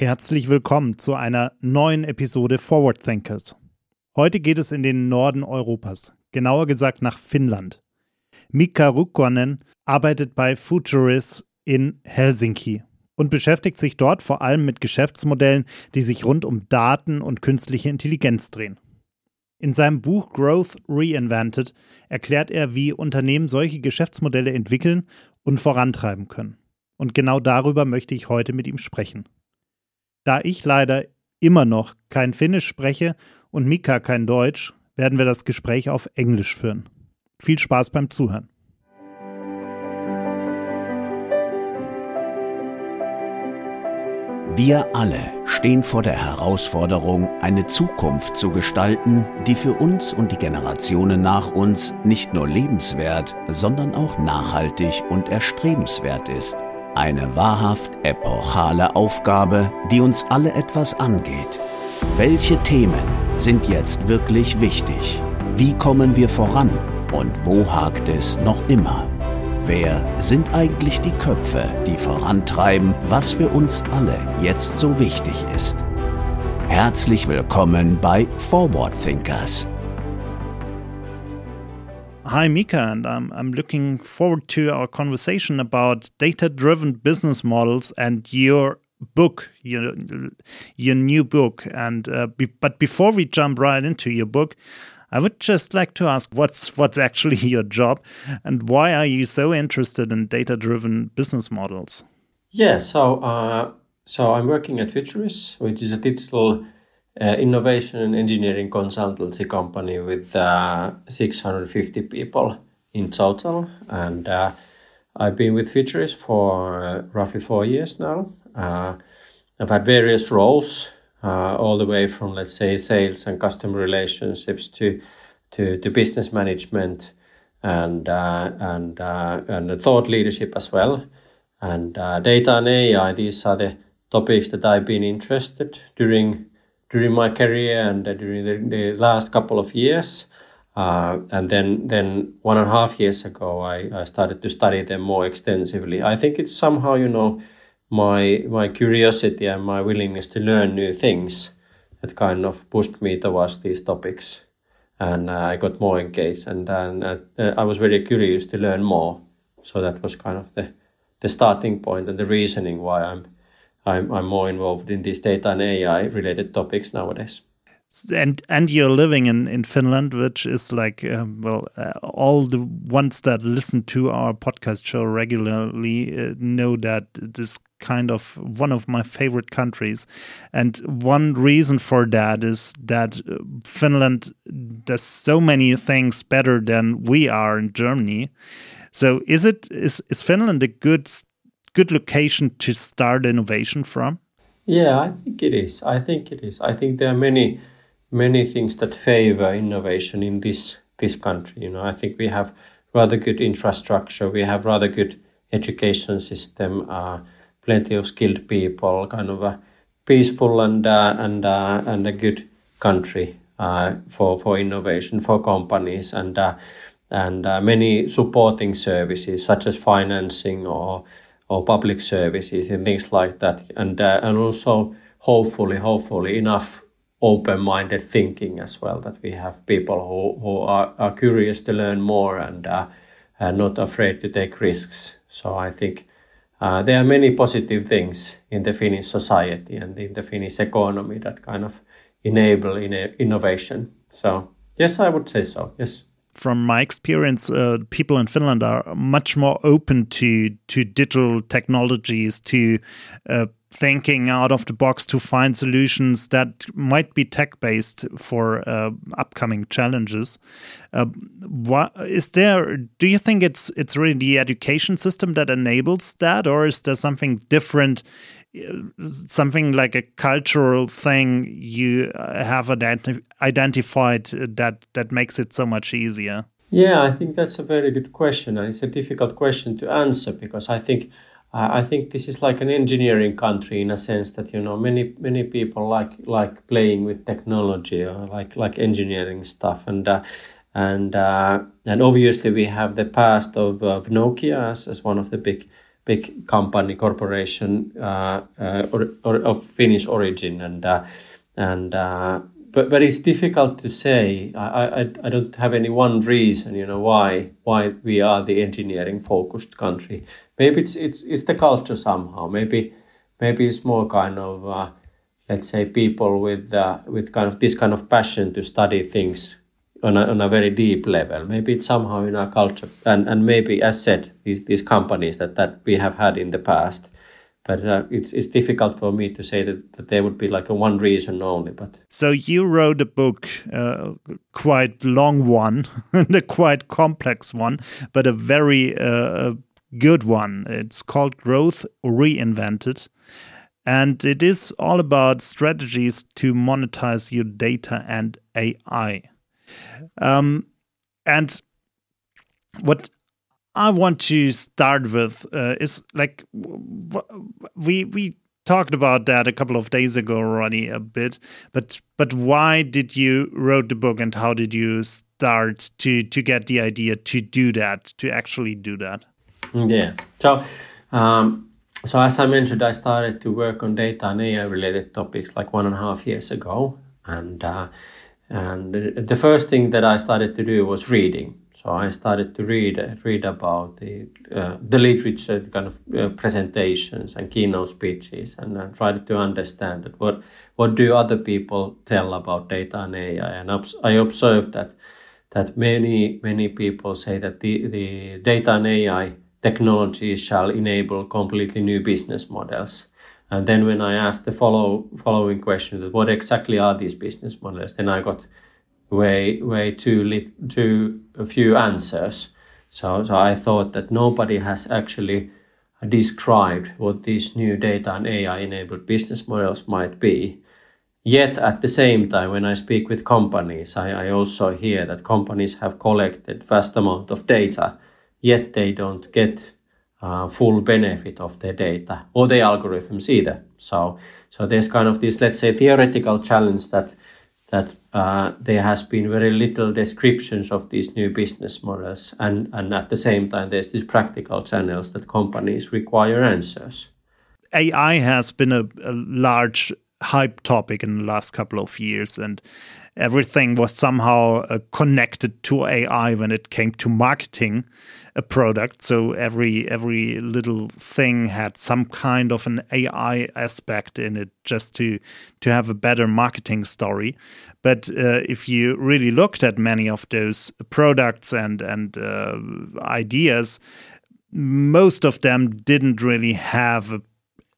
Herzlich willkommen zu einer neuen Episode Forward Thinkers. Heute geht es in den Norden Europas, genauer gesagt nach Finnland. Mika Rukkonen arbeitet bei Futuris in Helsinki und beschäftigt sich dort vor allem mit Geschäftsmodellen, die sich rund um Daten und künstliche Intelligenz drehen. In seinem Buch Growth Reinvented erklärt er, wie Unternehmen solche Geschäftsmodelle entwickeln und vorantreiben können. Und genau darüber möchte ich heute mit ihm sprechen. Da ich leider immer noch kein Finnisch spreche und Mika kein Deutsch, werden wir das Gespräch auf Englisch führen. Viel Spaß beim Zuhören. Wir alle stehen vor der Herausforderung, eine Zukunft zu gestalten, die für uns und die Generationen nach uns nicht nur lebenswert, sondern auch nachhaltig und erstrebenswert ist. Eine wahrhaft epochale Aufgabe, die uns alle etwas angeht. Welche Themen sind jetzt wirklich wichtig? Wie kommen wir voran? Und wo hakt es noch immer? Wer sind eigentlich die Köpfe, die vorantreiben, was für uns alle jetzt so wichtig ist? Herzlich willkommen bei Forward Thinkers. Hi, Mika, and I'm, I'm looking forward to our conversation about data driven business models and your book, your, your new book. And uh, be, but before we jump right into your book, I would just like to ask what's what's actually your job and why are you so interested in data driven business models? Yeah, so uh, so I'm working at Futurice, which is a digital uh, innovation and engineering consultancy company with uh, 650 people in total. And uh, I've been with Futurice for uh, roughly four years now. Uh, I've had various roles, uh, all the way from, let's say, sales and customer relationships to to, to business management and and and thought leadership as well. And data and AI, these are the topics that I've been interested during during my career and uh, during the, the, last couple of years. Uh, and then, then one and a half years ago, I, I started to study them more extensively. I think it's somehow, you know, my my curiosity and my willingness to learn new things that kind of pushed me towards these topics, and uh, I got more engaged, and then uh, I was very curious to learn more. So that was kind of the the starting point and the reasoning why I'm I'm, I'm more involved in these data and AI related topics nowadays. And and you're living in, in Finland, which is like um, well, uh, all the ones that listen to our podcast show regularly uh, know that this kind of one of my favorite countries, and one reason for that is that uh, Finland does so many things better than we are in Germany. So is it is is Finland a good good location to start innovation from? Yeah, I think it is. I think it is. I think there are many many things that favor innovation in this this country. You know, I think we have rather good infrastructure. We have rather good education system. Uh, plenty of skilled people. Kind of a peaceful and uh, and uh, and a good country uh, for for innovation for companies and uh, and uh, many supporting services such as financing or or public services and things like that, and uh, and also hopefully, hopefully enough open-minded thinking as well that we have people who, who are, are curious to learn more and uh, are not afraid to take risks. So I think uh, there are many positive things in the Finnish society and in the Finnish economy that kind of enable in innovation. So yes, I would say so. Yes from my experience, uh, people in Finland are much more open to to digital technologies, to uh, thinking out of the box to find solutions that might be tech based for uh, upcoming challenges. Uh, what, is there? Do you think it's it's really the education system that enables that, or is there something different? Something like a cultural thing you uh, have identi identified that that makes it so much easier? Yeah, I think that's a very good question, and it's a difficult question to answer because I think I think this is like an engineering country in a sense that you know many many people like like playing with technology or like like engineering stuff and. Uh, and uh, and obviously we have the past of, of Nokia as, as one of the big big company corporation uh, uh, or, or, of Finnish origin, and uh, and uh, but but it's difficult to say. I, I I don't have any one reason, you know, why why we are the engineering focused country. Maybe it's it's it's the culture somehow. Maybe maybe it's more kind of uh, let's say people with with kind of this kind of passion to study things on a, on a very deep level. Maybe it's somehow in our culture, and and maybe as said, these these companies that that we have had in the past. But uh, it's it's difficult for me to say that, that there would be like a one reason only. But so you wrote a book, uh, quite long one, and a quite complex one, but a very uh, good one. It's called Growth Reinvented. And it is all about strategies to monetize your data and AI. Um, and what I want to start with uh, is like we we talked about that a couple of days ago already a bit, but but why did you wrote the book and how did you start to to get the idea to do that to actually do that? Yeah, so. Um, so as I mentioned, I started to work on data and AI related topics like one and a half years ago, and uh, and the first thing that I started to do was reading. So I started to read read about the uh, the literature, kind of uh, presentations and keynote speeches, and I tried to understand that what what do other people tell about data and AI. And I observed that that many many people say that the the data and AI technology shall enable completely new business models. And then when I asked the follow following question that what exactly are these business models, then I got way way too lit, too few answers. So so I thought that nobody has actually described what these new data and AI enabled business models might be. Yet at the same time, when I speak with companies, I, I also hear that companies have collected vast amount of data, yet they don't get uh, full benefit of their data or their algorithms either. So, so there's kind of this, let's say, theoretical challenge that that uh, there has been very little descriptions of these new business models, and and at the same time, there's these practical channels that companies require answers. AI has been a, a large hype topic in the last couple of years, and everything was somehow uh, connected to AI when it came to marketing a product. So every every little thing had some kind of an AI aspect in it, just to to have a better marketing story. But uh, if you really looked at many of those products and and uh, ideas, most of them didn't really have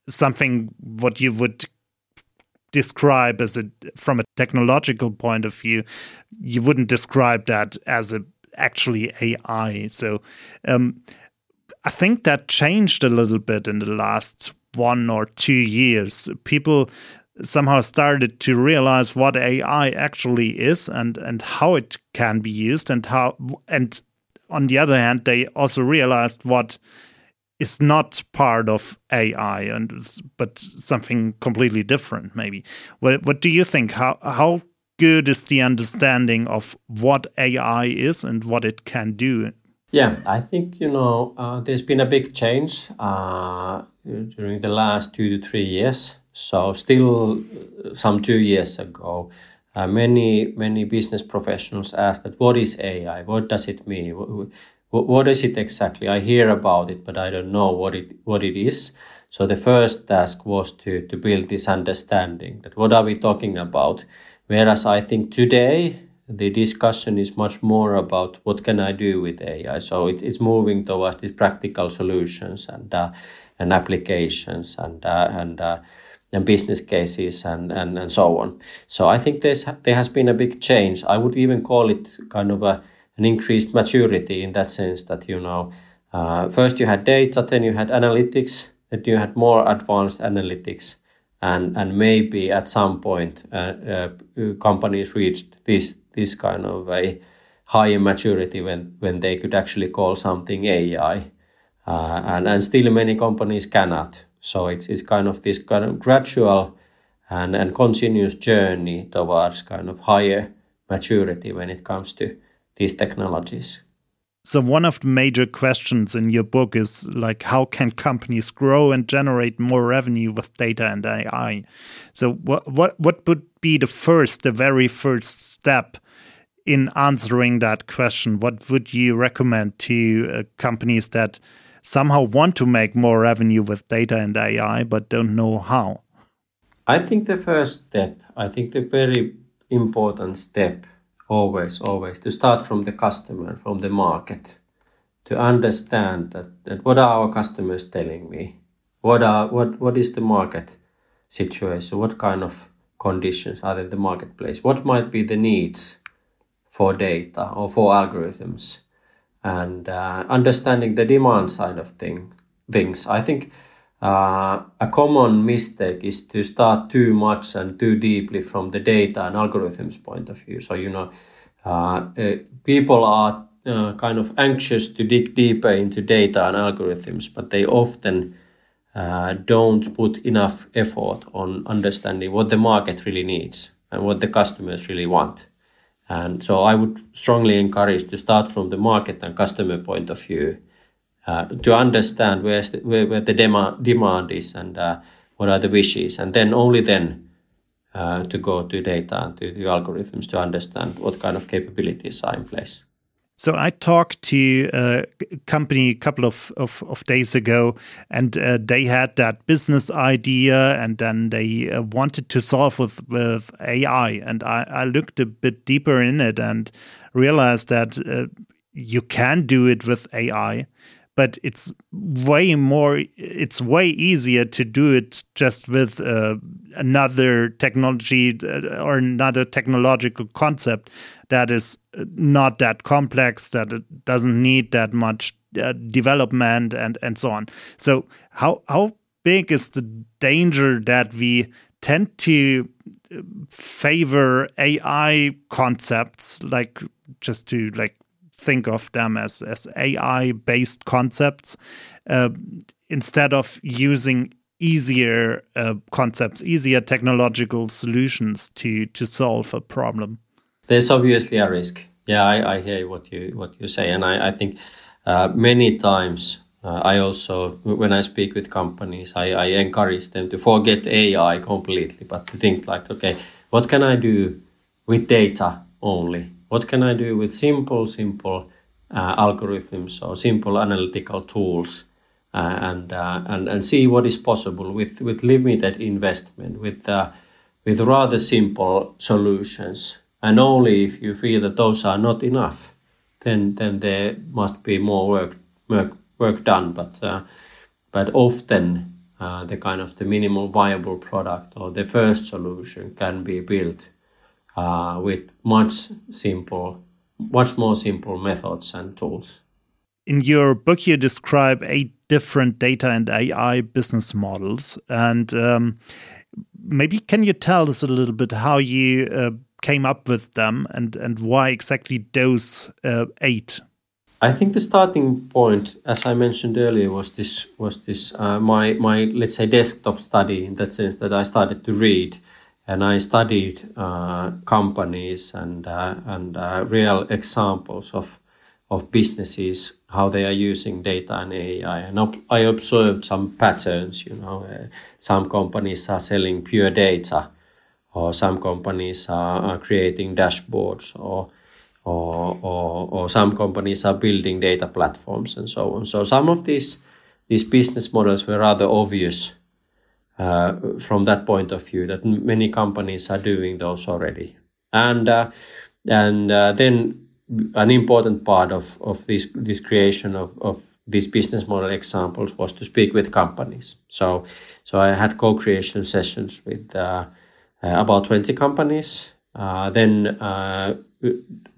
something what you would describe as a from a technological point of view you wouldn't describe that as a actually AI. So um, I think that changed a little bit in the last one or two years. People somehow started to realize what AI actually is and and how it can be used and how and on the other hand they also realized what is not part of AI and but something completely different maybe. What what do you think how how good is the understanding of what AI is and what it can do? Yeah, I think you know uh, there's been a big change uh, during the last two to three years. So still, uh, some two years ago, uh, many many business professionals asked that what is AI? What does it mean? What, what is it exactly? I hear about it, but I don't know what it what it is. So the first task was to to build this understanding that what are we talking about Whereas I think today the discussion is much more about what can I do with AI. So it, it's moving towards these practical solutions and uh, and applications and uh, and uh, and business cases and, and, and so on. So I think there's there has been a big change. I would even call it kind of a an increased maturity in that sense that you know uh, first you had data, then you had analytics, then you had more advanced analytics and and maybe at some point uh, uh, companies reached this this kind of a higher maturity when when they could actually call something AI, uh, and and still many companies cannot. So it's it's kind of this kind of gradual and and continuous journey towards kind of higher maturity when it comes to these technologies. So one of the major questions in your book is like how can companies grow and generate more revenue with data and AI? So what what what would be the first, the very first step in answering that question? What would you recommend to uh, companies that somehow want to make more revenue with data and AI but don't know how? I think the first step, I think the very important step always, always to start from the customer, from the market, to understand that, that what are our customers telling me? What are what what is the market situation? What kind of conditions are in the marketplace? What might be the needs for data or for algorithms? And uh, understanding the demand side of thing, things. I think uh, a common mistake is to start too much and too deeply from the data and algorithms point of view. So, you know, uh, uh, people are uh, kind of anxious to dig deeper into data and algorithms, but they often uh, don't put enough effort on understanding what the market really needs and what the customers really want. And so I would strongly encourage to start from the market and customer point of view uh, to understand the, where, where the demand, demand is and uh, what are the wishes, and then only then uh, to go to data and to the algorithms to understand what kind of capabilities are in place. So I talked to a company a couple of, of, of days ago, and uh, they had that business idea, and then they uh, wanted to solve with with AI. And I, I looked a bit deeper in it and realized that uh, you can do it with AI but it's way more it's way easier to do it just with uh, another technology uh, or another technological concept that is not that complex that it doesn't need that much uh, development and and so on. So how how big is the danger that we tend to uh, favor ai concepts like just to like think of them as, as AI based concepts uh, instead of using easier uh, concepts, easier technological solutions to, to solve a problem. There's obviously a risk. Yeah, I, I hear what you what you say, and I, I think uh, many times uh, I also, when I speak with companies, I, I encourage them to forget AI completely, but to think like, okay, what can I do with data only? What can I do with simple, simple uh, algorithms or simple analytical tools uh, and, uh, and, and see what is possible with, with limited investment, with, uh, with rather simple solutions. And only if you feel that those are not enough, then, then there must be more work, work, work done. But, uh, but often uh, the kind of the minimal viable product or the first solution can be built uh, with much simple, much more simple methods and tools. In your book, you describe eight different data and AI business models, and um, maybe can you tell us a little bit how you uh, came up with them and and why exactly those uh, eight? I think the starting point, as I mentioned earlier, was this was this uh, my my let's say desktop study in that sense that I started to read and I studied uh, companies and uh, and uh, real examples of of businesses how they are using data and AI, and I observed some patterns. You know, some companies are selling pure data, or some companies are, are creating dashboards, or or, or or some companies are building data platforms and so on. So some of these these business models were rather obvious uh, from that point of view that many companies are doing those already. And uh, and uh, then an important part of of this this creation of of these business model examples was to speak with companies. So so i had co-creation sessions with uh, uh, about 20 companies. Uh, then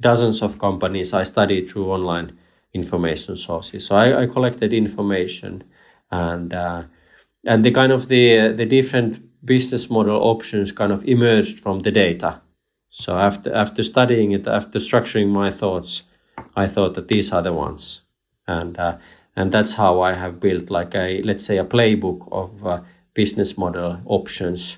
dozens of companies i studied through online information sources. So i, I collected information and and the kind of the the different business model options kind of emerged from the data. So after after studying it, after structuring my thoughts, I thought that these are the ones, and uh, and that's how I have built like a let's say a playbook of uh, business model options.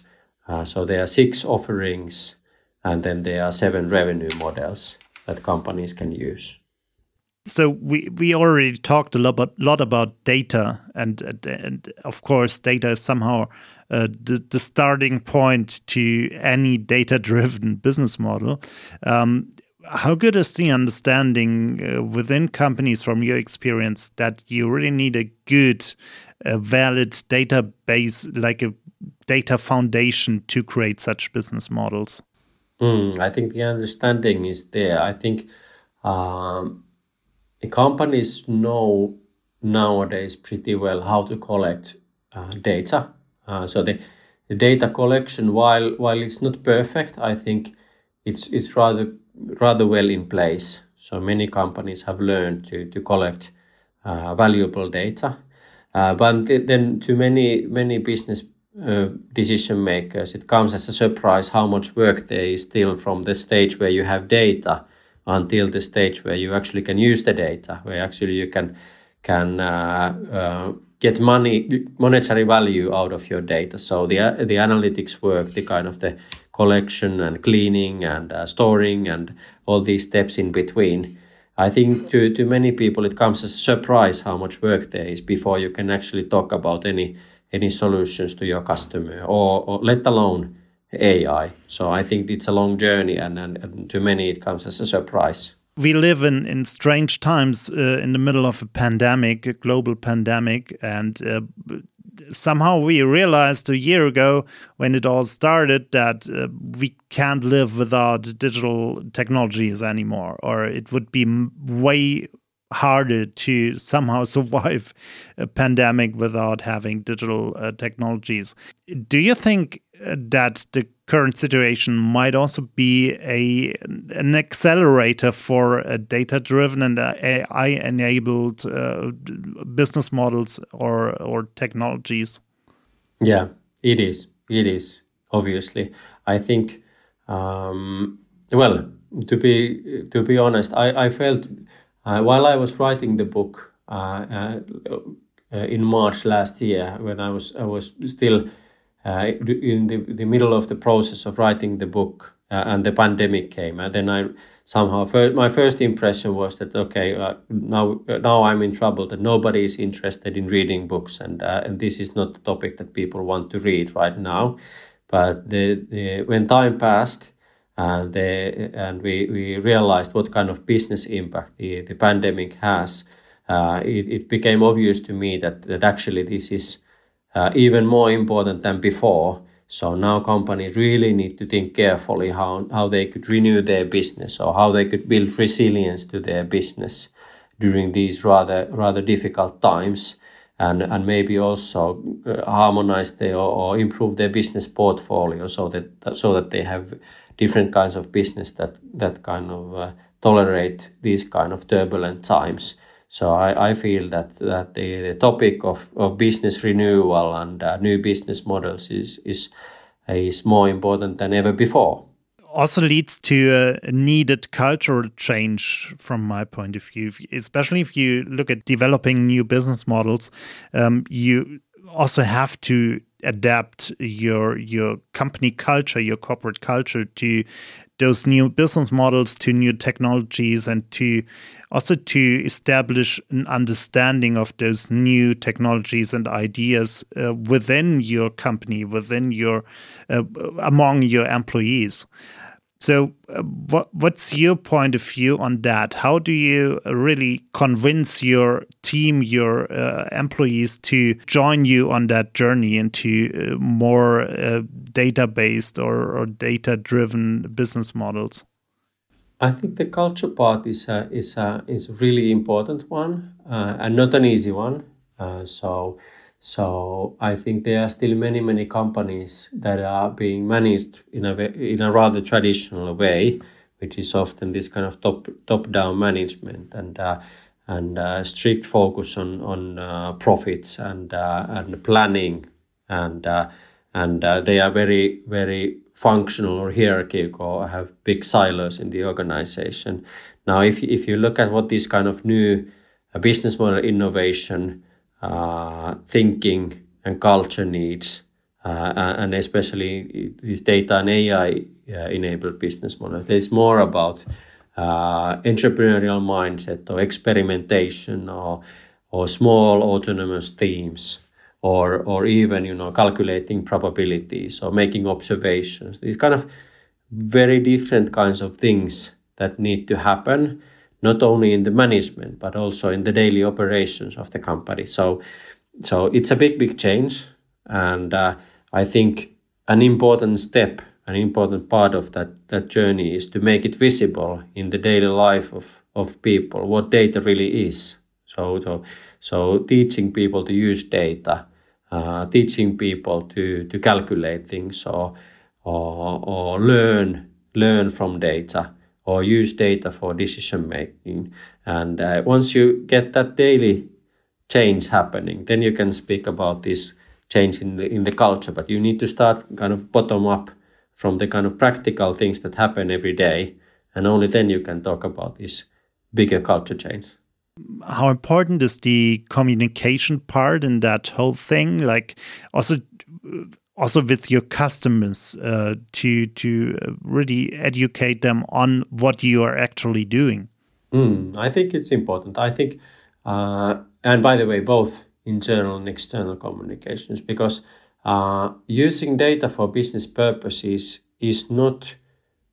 Uh, so there are six offerings, and then there are seven revenue models that companies can use. So we we already talked a lot about, lot about data, and, and, and of course, data is somehow uh, the the starting point to any data driven business model. Um, how good is the understanding uh, within companies from your experience that you really need a good, uh, valid database, like a data foundation to create such business models? Mm, I think the understanding is there. I think um, the companies know nowadays pretty well how to collect uh, data. Uh, so the, the data collection, while while it's not perfect, I think it's it's rather rather well in place. So many companies have learned to to collect uh, valuable data. Uh, but then to many many business uh, decision makers, it comes as a surprise how much work there is still from the stage where you have data until the stage where you actually can use the data, where actually you can can uh, uh, get money monetary value out of your data. So the the analytics work, the kind of the collection and cleaning and uh, storing and all these steps in between. I think to to many people it comes as a surprise how much work there is before you can actually talk about any any solutions to your customer or, or let alone AI. So I think it's a long journey, and, and, and to many it comes as a surprise. We live in, in strange times uh, in the middle of a pandemic, a global pandemic, and uh, somehow we realized a year ago when it all started that uh, we can't live without digital technologies anymore, or it would be way harder to somehow survive a pandemic without having digital uh, technologies. Do you think that the current situation might also be a an accelerator for data driven and AI enabled uh, business models or or technologies. Yeah, it is. It is obviously. I think. Um, well, to be to be honest, I I felt uh, while I was writing the book uh, uh, in March last year, when I was I was still uh, in the, the middle of the process of writing the book uh, and the pandemic came and then i somehow first, my first impression was that okay now now i'm in trouble that nobody is interested in reading books and and this is not the topic that people want to read right now. But the, the when time passed and the, and we, we realized what kind of business impact the, the pandemic has uh, it, it became obvious to me that that actually this is uh, even more important than before. So now companies really need to think carefully how, how they could renew their business or how they could build resilience to their business during these rather rather difficult times and and maybe also uh, harmonize their or, or, improve their business portfolio so that so that they have different kinds of business that that kind of uh, tolerate these kind of turbulent times so I, I feel that that the, the topic of, of business renewal and uh, new business models is is is more important than ever before. Also leads to a needed cultural change from my point of view, especially if you look at developing new business models. Um, you also have to adapt your your company culture, your corporate culture to those new business models, to new technologies, and to also to establish an understanding of those new technologies and ideas uh, within your company, within your uh, among your employees. So, uh, what what's your point of view on that? How do you really convince your team, your uh, employees, to join you on that journey into uh, more uh, data based or, or data driven business models? I think the culture part is a, is a, is a really important one uh, and not an easy one. Uh, so so I think there are still many, many companies that are being managed in a in a rather traditional way, which is often this kind of top top down management and uh, and uh, strict focus on on uh, profits and uh, and planning and uh, and uh, they are very very functional or hierarchical or have big silos in the organization. Now, if if you look at what this kind of new business model innovation thinking and culture needs, uh, and especially these data and AI uh, enabled business models. It's more about uh, entrepreneurial mindset or experimentation or or small autonomous teams or or even you know calculating probabilities or making observations these kind of very different kinds of things that need to happen not only in the management but also in the daily operations of the company. So so it's a big big change and uh, i think an important step an important part of that that journey is to make it visible in the daily life of of people what data really is. So so so teaching people to use data uh, teaching people to to calculate things or or, or learn learn from data or use data for decision making. And uh, once you get that daily change happening then you can speak about this change in the in the culture. But you need to start kind of bottom up from the kind of practical things that happen every day and only then you can talk about this bigger culture change. How important is the communication part in that whole thing? Like also also with your customers uh, to to really educate them on what you are actually doing? Mm, i think it's important. I think uh, and by the way both internal and external communications because uh, using data for business purposes is not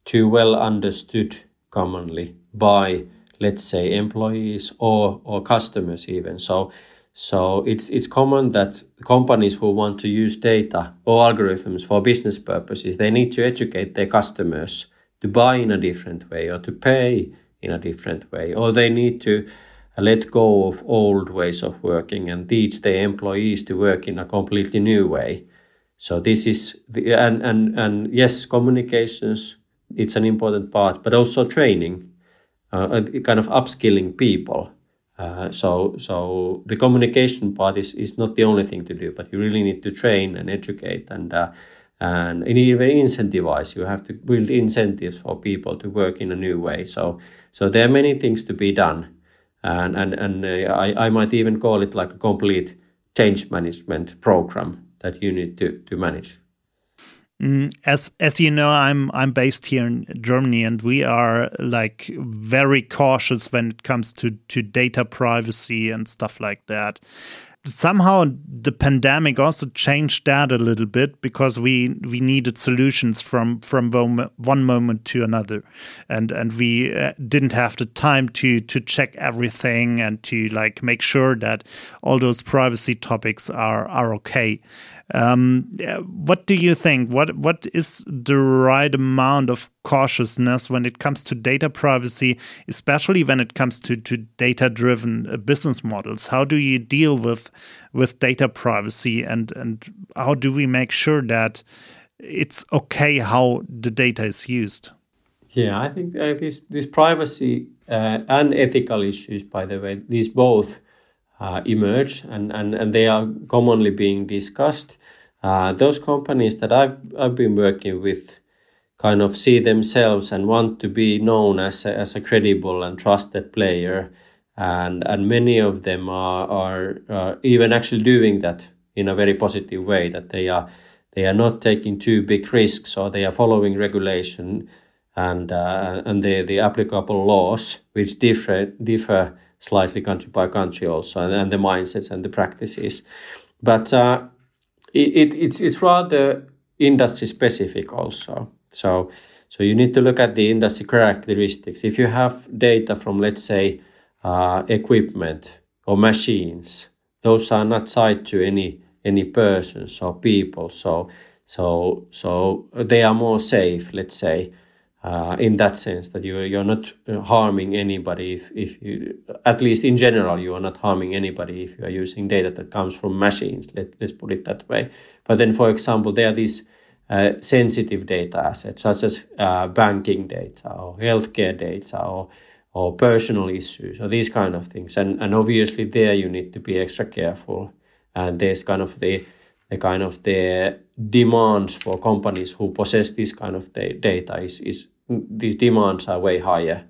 too well understood commonly by let's say employees or or customers even. So so it's it's common that companies who want to use data or algorithms for business purposes they need to educate their customers to buy in a different way or to pay in a different way or they need to let go of old ways of working and teach their employees to work in a completely new way. So this is the, and and and yes communications it's an important part but also training uh, kind of upskilling people uh, so so the communication part is, is not the only thing to do but you really need to train and educate and uh, and even incentivize. You have to build incentives for people to work in a new way. So so there are many things to be done. And and and uh, I, I might even call it like a complete change management program that you need to to manage. Mm, as as you know, I'm I'm based here in Germany, and we are like very cautious when it comes to to data privacy and stuff like that somehow the pandemic also changed that a little bit because we we needed solutions from from one moment to another and and we uh, didn't have the time to to check everything and to like make sure that all those privacy topics are are okay um, what do you think? What what is the right amount of cautiousness when it comes to data privacy, especially when it comes to to data driven uh, business models? How do you deal with with data privacy, and and how do we make sure that it's okay how the data is used? Yeah, I think uh, these these privacy uh, and ethical issues, by the way, these both uh, emerge and, and, and they are commonly being discussed. Uh, those companies that I've, I've been working with kind of see themselves and want to be known as a, as a credible and trusted player. And, and many of them are, are uh, even actually doing that in a very positive way that they are they are not taking too big risks or they are following regulation and uh, and the the applicable laws which differ differ slightly country by country also, and, and the mindsets and the practices. But uh, it, it, it's it's rather industry specific also. So so you need to look at the industry characteristics. If you have data from let's say uh, equipment or machines, those are not tied to any any persons or people. So so so they are more safe. Let's say uh, in that sense that you you're not uh, harming anybody if, if you at least in general you are not harming anybody if you are using data that comes from machines let, let's put it that way but then for example there are these uh, sensitive data assets such as uh, banking data or healthcare data or or personal issues or these kind of things and and obviously there you need to be extra careful and there's kind of the the kind of the demands for companies who possess this kind of data is is these demands are way higher.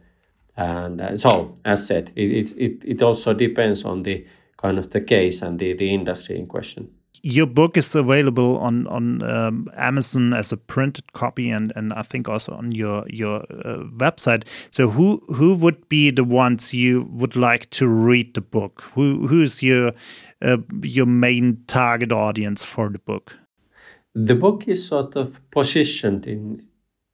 And uh, so, as said, it, it, it also depends on the kind of the case and the, the industry in question. Your book is available on on um, Amazon as a printed copy, and and I think also on your your uh, website. So who who would be the ones you would like to read the book? Who who is your uh, your main target audience for the book? The book is sort of positioned in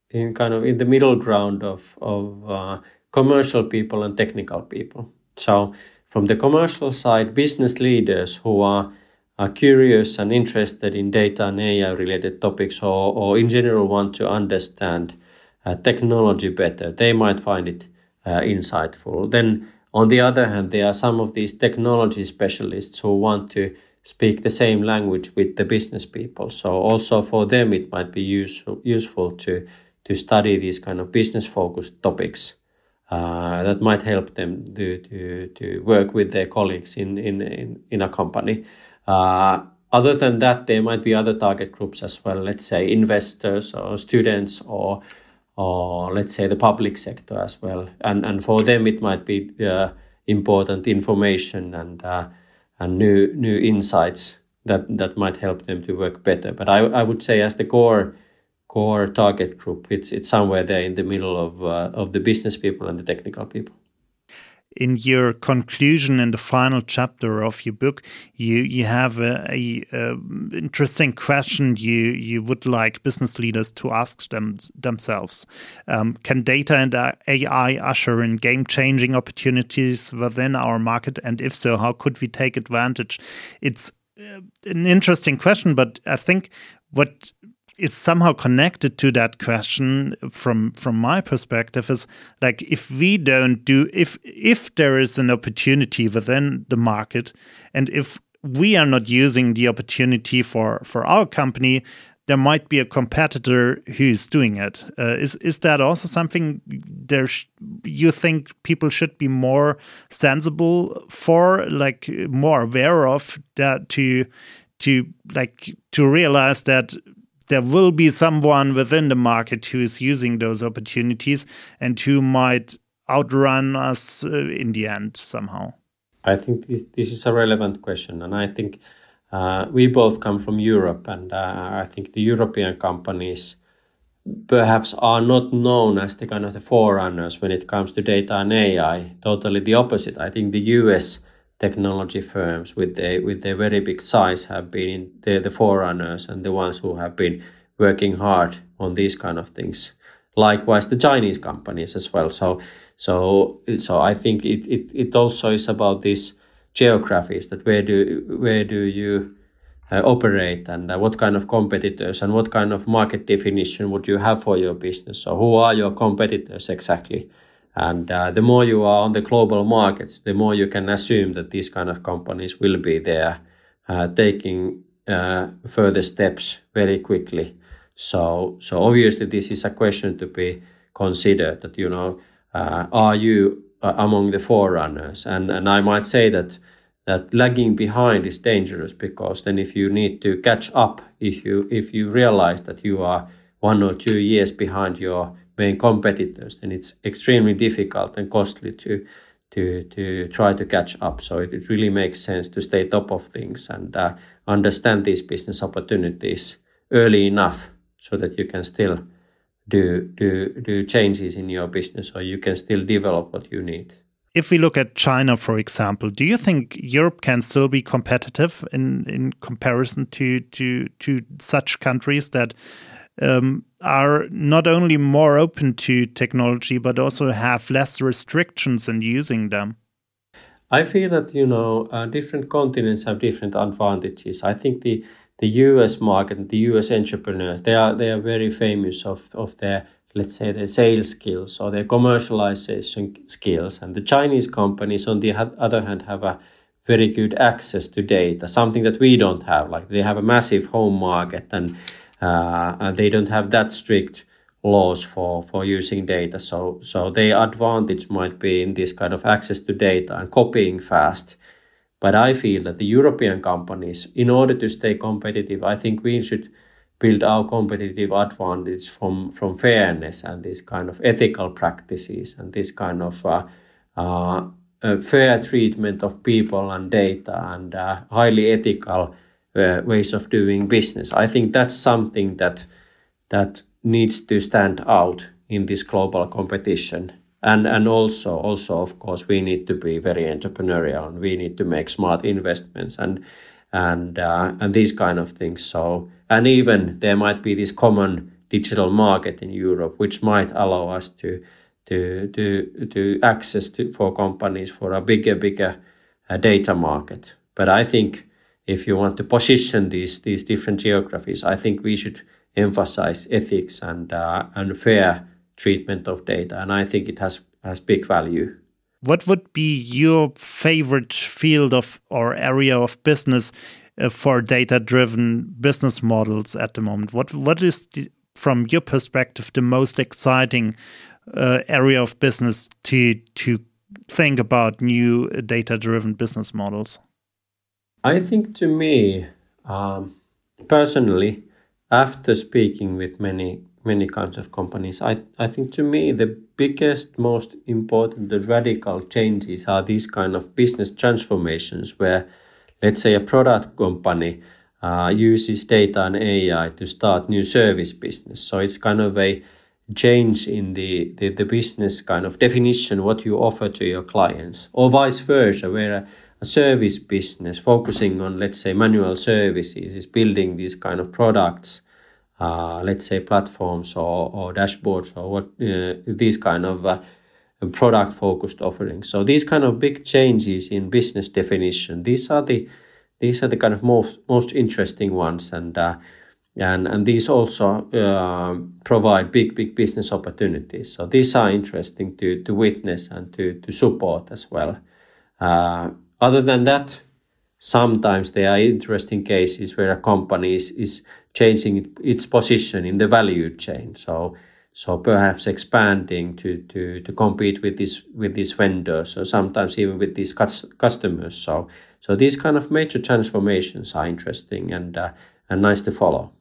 in kind of in the middle ground of of uh, commercial people and technical people. So from the commercial side, business leaders who are are curious and interested in data and AI related topics or, or in general want to understand uh, technology better, they might find it uh, insightful. Then, on the other hand, there are some of these technology specialists who want to speak the same language with the business people. So, also for them, it might be useful, useful to, to study these kind of business focused topics. Uh, that might help them to, to, to work with their colleagues in, in, in, in a company. Uh, other than that, there might be other target groups as well. Let's say investors or students or or let's say the public sector as well. And and for them, it might be uh, important information and uh, and new new insights that that might help them to work better. But I I would say as the core core target group, it's it's somewhere there in the middle of uh, of the business people and the technical people in your conclusion in the final chapter of your book, you you have a, a, a, interesting question you you would like business leaders to ask them themselves. Um, can data and AI usher in game changing opportunities within our market, and if so, how could we take advantage? It's uh, an interesting question, but I think what is somehow connected to that question from from my perspective is like if we don't do if if there is an opportunity within the market and if we are not using the opportunity for for our company there might be a competitor who's doing it. Uh, is is that also something there you think people should be more sensible for like more aware of that to to like to realize that there will be someone within the market who is using those opportunities and who might outrun us uh, in the end somehow. I think this, this is a relevant question, and I think uh, we both come from Europe, and uh, I think the European companies perhaps are not known as the kind of the forerunners when it comes to data and AI. Totally the opposite. I think the US technology firms with their with their very big size have been the, the forerunners and the ones who have been working hard on these kind of things. Likewise, the Chinese companies as well. So so so I think it, it, it also is about these geographies that where do where do you uh, operate and uh, what kind of competitors and what kind of market definition would you have for your business. So who are your competitors exactly? And uh, the more you are on the global markets, the more you can assume that these kind of companies will be there, uh, taking uh, further steps very quickly. So, so obviously, this is a question to be considered. That you know, uh, are you uh, among the forerunners? And and I might say that that lagging behind is dangerous because then if you need to catch up, if you if you realize that you are one or two years behind your main competitors, then it's extremely difficult and costly to to to try to catch up. So it, it really makes sense to stay top of things and uh, understand these business opportunities early enough so that you can still do do do changes in your business or you can still develop what you need. If we look at China, for example, do you think Europe can still be competitive in, in comparison to, to to such countries that um, are not only more open to technology but also have less restrictions in using them? I feel that you know uh, different continents have different advantages. I think the the U.S. market, the U.S. entrepreneurs, they are they are very famous of of their let's say their sales skills or their commercialization skills, and the Chinese companies, on the other hand, have a very good access to data, something that we don't have. Like they have a massive home market and uh, they don't have that strict laws for, for using data. So, so their advantage might be in this kind of access to data and copying fast. But I feel that the European companies, in order to stay competitive, I think we should build our competitive advantage from, from fairness and this kind of ethical practices and this kind of uh, uh, fair treatment of people and data and uh, highly ethical uh, ways of doing business. I think that's something that that needs to stand out in this global competition. And and also also of course we need to be very entrepreneurial and we need to make smart investments and and uh, and these kind of things. So and even there might be this common digital market in Europe, which might allow us to to to to access to for companies for a bigger bigger uh, data market. But I think if you want to position these these different geographies, I think we should emphasize ethics and uh, and fair treatment of data, and I think it has has big value. What would be your favorite field of or area of business uh, for data-driven business models at the moment? What what is the, from your perspective the most exciting uh, area of business to to think about new data-driven business models? I think to me, um, personally, after speaking with many many kinds of companies, I, I think to me the biggest, most important, the radical changes are these kind of business transformations where, let's say, a product company uh, uses data and AI to start new service business. So it's kind of a change in the, the, the business kind of definition, what you offer to your clients, or vice versa, where a, service business focusing on, let's say, manual services is building these kind of products uh, let's say platforms or, or dashboards or what uh, these kind of uh, product focused offerings. So these kind of big changes in business definition these are the these are the kind of most most interesting ones. And uh, and and these also uh, provide big big business opportunities. So these are interesting to to witness and to to support as well. Uh, other than that sometimes there are interesting cases where a company is, is changing its position in the value chain. So so perhaps expanding to, to, to compete with this with these vendors or sometimes even with these customers. So so these kind of major transformations are interesting and uh, and nice to follow.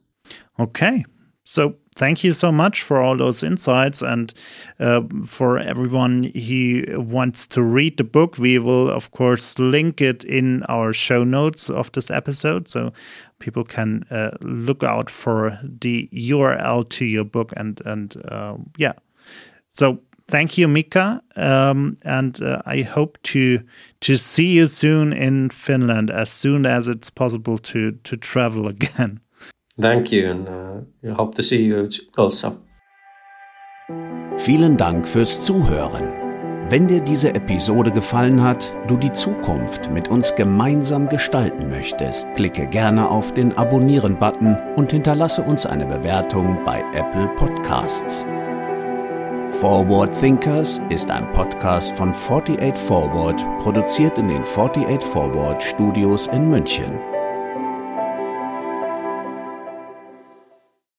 Okay, so thank you so much for all those insights and uh, for everyone who wants to read the book. We will, of course, link it in our show notes of this episode so people can uh, look out for the URL to your book and and uh, yeah. So thank you, Mika, um, and uh, I hope to to see you soon in Finland as soon as it's possible to to travel again. Thank you and uh, hope to see you also. Vielen Dank fürs Zuhören. Wenn dir diese Episode gefallen hat, du die Zukunft mit uns gemeinsam gestalten möchtest, klicke gerne auf den Abonnieren-Button und hinterlasse uns eine Bewertung bei Apple Podcasts. Forward Thinkers ist ein Podcast von 48 Forward, produziert in den 48 Forward Studios in München.